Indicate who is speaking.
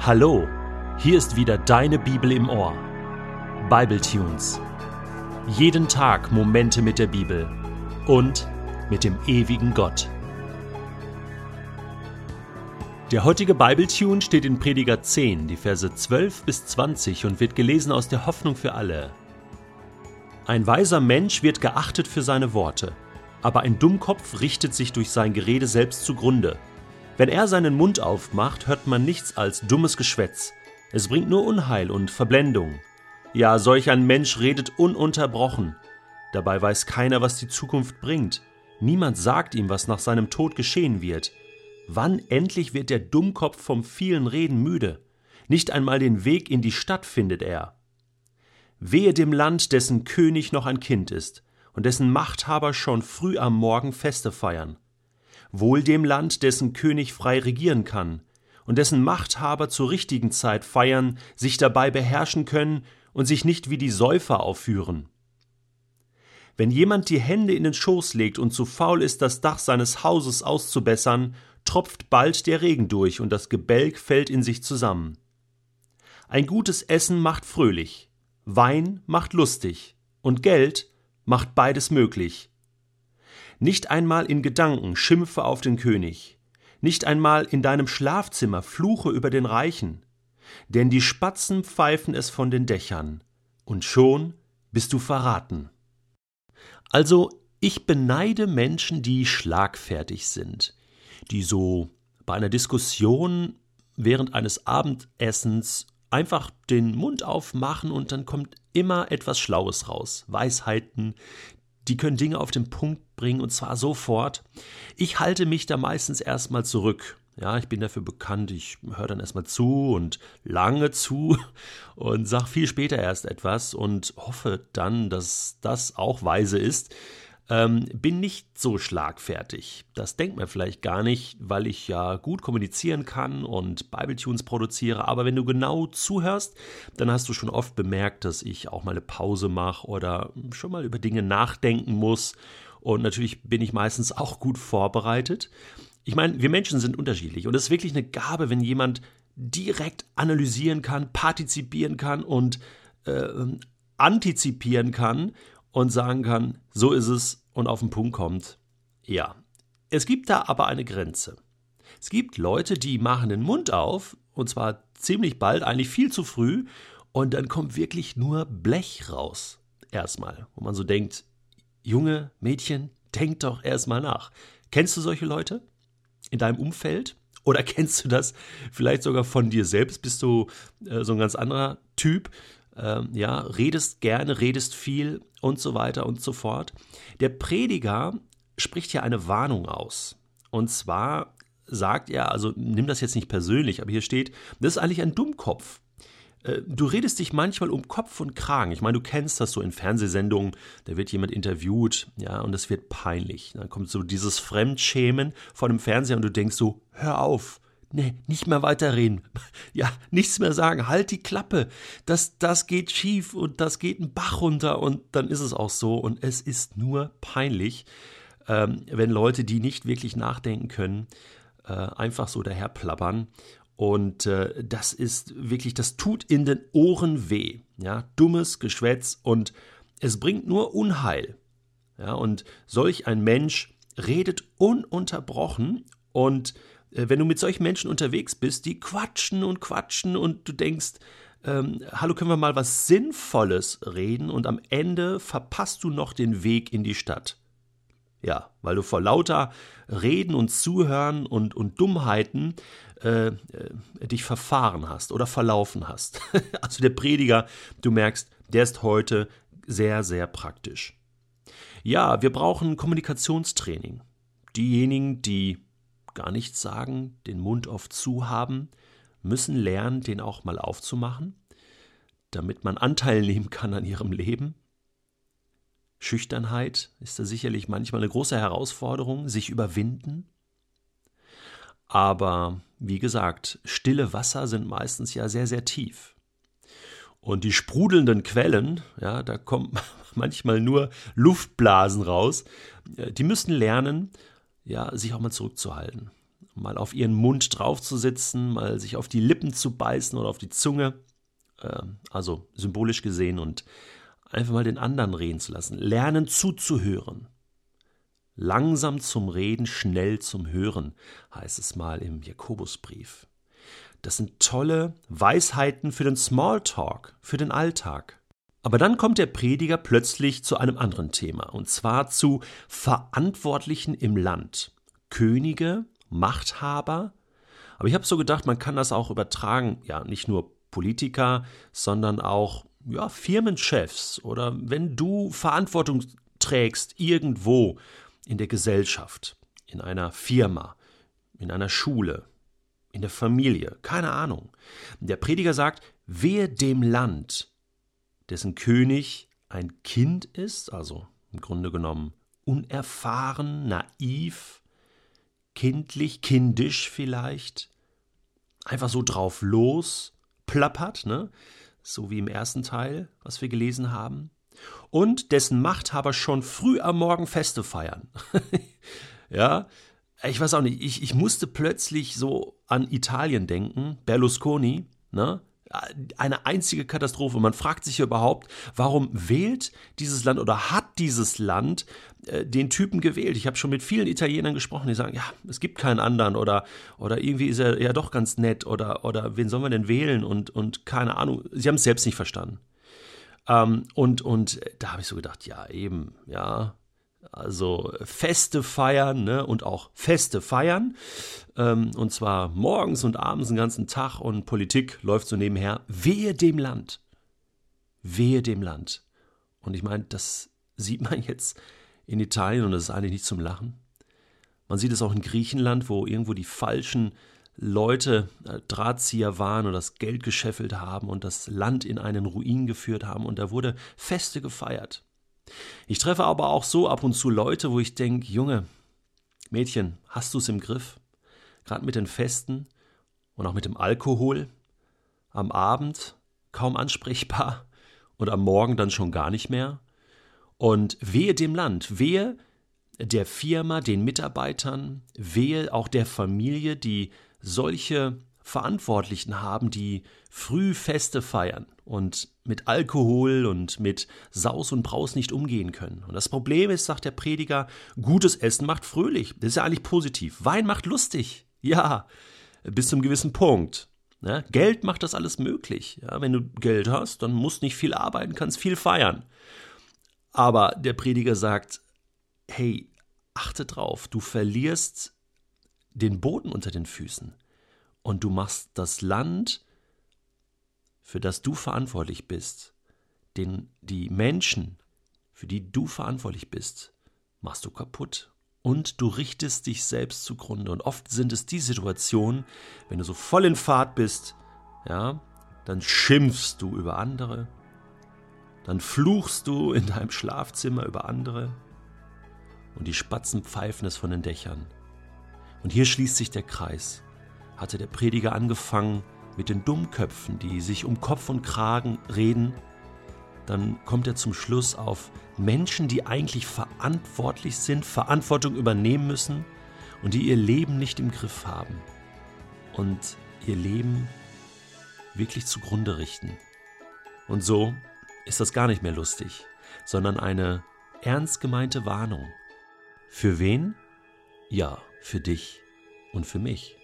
Speaker 1: Hallo, hier ist wieder deine Bibel im Ohr. Bible Tunes. Jeden Tag Momente mit der Bibel und mit dem ewigen Gott. Der heutige Bibletune steht in Prediger 10, die Verse 12 bis 20 und wird gelesen aus der Hoffnung für alle. Ein weiser Mensch wird geachtet für seine Worte, aber ein Dummkopf richtet sich durch sein Gerede selbst zugrunde. Wenn er seinen Mund aufmacht, hört man nichts als dummes Geschwätz. Es bringt nur Unheil und Verblendung. Ja, solch ein Mensch redet ununterbrochen. Dabei weiß keiner, was die Zukunft bringt. Niemand sagt ihm, was nach seinem Tod geschehen wird. Wann endlich wird der Dummkopf vom vielen Reden müde? Nicht einmal den Weg in die Stadt findet er. Wehe dem Land, dessen König noch ein Kind ist und dessen Machthaber schon früh am Morgen Feste feiern wohl dem Land, dessen König frei regieren kann, und dessen Machthaber zur richtigen Zeit feiern, sich dabei beherrschen können und sich nicht wie die Säufer aufführen. Wenn jemand die Hände in den Schoß legt und zu faul ist, das Dach seines Hauses auszubessern, tropft bald der Regen durch und das Gebälk fällt in sich zusammen. Ein gutes Essen macht fröhlich, Wein macht lustig und Geld macht beides möglich. Nicht einmal in Gedanken schimpfe auf den König, nicht einmal in deinem Schlafzimmer fluche über den Reichen, denn die Spatzen pfeifen es von den Dächern, und schon bist du verraten. Also, ich beneide Menschen, die schlagfertig sind, die so bei einer Diskussion während eines Abendessens einfach den Mund aufmachen und dann kommt immer etwas Schlaues raus. Weisheiten, die können Dinge auf den Punkt bringen und zwar sofort. Ich halte mich da meistens erstmal zurück. Ja, ich bin dafür bekannt, ich höre dann erstmal zu und lange zu und sage viel später erst etwas und hoffe dann, dass das auch weise ist ähm, bin nicht so schlagfertig. Das denkt man vielleicht gar nicht, weil ich ja gut kommunizieren kann und Bibletunes produziere. Aber wenn du genau zuhörst, dann hast du schon oft bemerkt, dass ich auch mal eine Pause mache oder schon mal über Dinge nachdenken muss. Und natürlich bin ich meistens auch gut vorbereitet. Ich meine, wir Menschen sind unterschiedlich und es ist wirklich eine Gabe, wenn jemand direkt analysieren kann, partizipieren kann und äh, antizipieren kann und sagen kann, so ist es und auf den Punkt kommt. Ja, es gibt da aber eine Grenze. Es gibt Leute, die machen den Mund auf, und zwar ziemlich bald, eigentlich viel zu früh, und dann kommt wirklich nur Blech raus. Erstmal, wo man so denkt, Junge, Mädchen, denk doch erstmal nach. Kennst du solche Leute in deinem Umfeld? Oder kennst du das vielleicht sogar von dir selbst? Bist du äh, so ein ganz anderer Typ? Ähm, ja, redest gerne, redest viel und so weiter und so fort. Der Prediger spricht hier eine Warnung aus. Und zwar sagt er, also nimm das jetzt nicht persönlich, aber hier steht, das ist eigentlich ein Dummkopf. Äh, du redest dich manchmal um Kopf und Kragen. Ich meine, du kennst das so in Fernsehsendungen, da wird jemand interviewt, ja, und es wird peinlich. Dann kommt so dieses Fremdschämen vor dem Fernseher und du denkst so, hör auf, Nee, nicht mehr weiterreden. Ja, nichts mehr sagen. Halt die Klappe. Das, das geht schief und das geht ein Bach runter und dann ist es auch so. Und es ist nur peinlich, ähm, wenn Leute, die nicht wirklich nachdenken können, äh, einfach so daher plappern. Und äh, das ist wirklich, das tut in den Ohren weh. Ja, dummes Geschwätz und es bringt nur Unheil. Ja, und solch ein Mensch redet ununterbrochen und wenn du mit solchen Menschen unterwegs bist, die quatschen und quatschen und du denkst, ähm, hallo, können wir mal was Sinnvolles reden und am Ende verpasst du noch den Weg in die Stadt. Ja, weil du vor lauter Reden und Zuhören und, und Dummheiten äh, äh, dich verfahren hast oder verlaufen hast. also der Prediger, du merkst, der ist heute sehr, sehr praktisch. Ja, wir brauchen Kommunikationstraining. Diejenigen, die gar nichts sagen, den Mund oft zu haben, müssen lernen, den auch mal aufzumachen, damit man Anteil nehmen kann an ihrem Leben. Schüchternheit ist da sicherlich manchmal eine große Herausforderung, sich überwinden. Aber wie gesagt, stille Wasser sind meistens ja sehr, sehr tief. Und die sprudelnden Quellen, ja, da kommen manchmal nur Luftblasen raus, die müssen lernen, ja, sich auch mal zurückzuhalten. mal auf ihren Mund draufzusitzen, mal sich auf die Lippen zu beißen oder auf die Zunge, äh, also symbolisch gesehen, und einfach mal den anderen reden zu lassen, lernen zuzuhören. Langsam zum Reden, schnell zum Hören, heißt es mal im Jakobusbrief. Das sind tolle Weisheiten für den Smalltalk, für den Alltag. Aber dann kommt der Prediger plötzlich zu einem anderen Thema, und zwar zu Verantwortlichen im Land. Könige, Machthaber. Aber ich habe so gedacht, man kann das auch übertragen, ja, nicht nur Politiker, sondern auch ja, Firmenchefs oder wenn du Verantwortung trägst irgendwo in der Gesellschaft, in einer Firma, in einer Schule, in der Familie, keine Ahnung. Der Prediger sagt, wehe dem Land, dessen König ein Kind ist, also im Grunde genommen unerfahren, naiv, kindlich, kindisch vielleicht, einfach so drauf los, plappert, ne? so wie im ersten Teil, was wir gelesen haben, und dessen Machthaber schon früh am Morgen Feste feiern. ja, ich weiß auch nicht, ich, ich musste plötzlich so an Italien denken, Berlusconi, ne? Eine einzige Katastrophe. Man fragt sich überhaupt, warum wählt dieses Land oder hat dieses Land äh, den Typen gewählt? Ich habe schon mit vielen Italienern gesprochen, die sagen, ja, es gibt keinen anderen oder, oder irgendwie ist er ja doch ganz nett oder, oder wen sollen wir denn wählen und, und keine Ahnung. Sie haben es selbst nicht verstanden. Ähm, und, und da habe ich so gedacht, ja, eben, ja, also Feste feiern ne, und auch Feste feiern. Ähm, und zwar morgens und abends den ganzen Tag und Politik läuft so nebenher. Wehe dem Land. Wehe dem Land. Und ich meine, das sieht man jetzt in Italien und das ist eigentlich nicht zum Lachen. Man sieht es auch in Griechenland, wo irgendwo die falschen Leute äh, Drahtzieher waren und das Geld gescheffelt haben und das Land in einen Ruin geführt haben und da wurde Feste gefeiert. Ich treffe aber auch so ab und zu Leute, wo ich denke, Junge, Mädchen, hast du es im Griff? Gerade mit den Festen und auch mit dem Alkohol. Am Abend kaum ansprechbar und am Morgen dann schon gar nicht mehr. Und wehe dem Land, wehe der Firma, den Mitarbeitern, wehe auch der Familie, die solche Verantwortlichen haben, die früh Feste feiern und mit Alkohol und mit Saus und Braus nicht umgehen können. Und das Problem ist, sagt der Prediger, gutes Essen macht fröhlich. Das ist ja eigentlich positiv. Wein macht lustig. Ja, bis zum gewissen Punkt. Ja, Geld macht das alles möglich. Ja, wenn du Geld hast, dann musst nicht viel arbeiten, kannst viel feiern. Aber der Prediger sagt, hey, achte drauf, du verlierst den Boden unter den Füßen und du machst das Land, für das du verantwortlich bist, den, die Menschen, für die du verantwortlich bist, machst du kaputt. Und du richtest dich selbst zugrunde. Und oft sind es die Situationen, wenn du so voll in Fahrt bist, ja, dann schimpfst du über andere, dann fluchst du in deinem Schlafzimmer über andere und die Spatzen pfeifen es von den Dächern. Und hier schließt sich der Kreis hatte der Prediger angefangen mit den Dummköpfen, die sich um Kopf und Kragen reden, dann kommt er zum Schluss auf Menschen, die eigentlich verantwortlich sind, Verantwortung übernehmen müssen und die ihr Leben nicht im Griff haben und ihr Leben wirklich zugrunde richten. Und so ist das gar nicht mehr lustig, sondern eine ernst gemeinte Warnung. Für wen? Ja, für dich und für mich.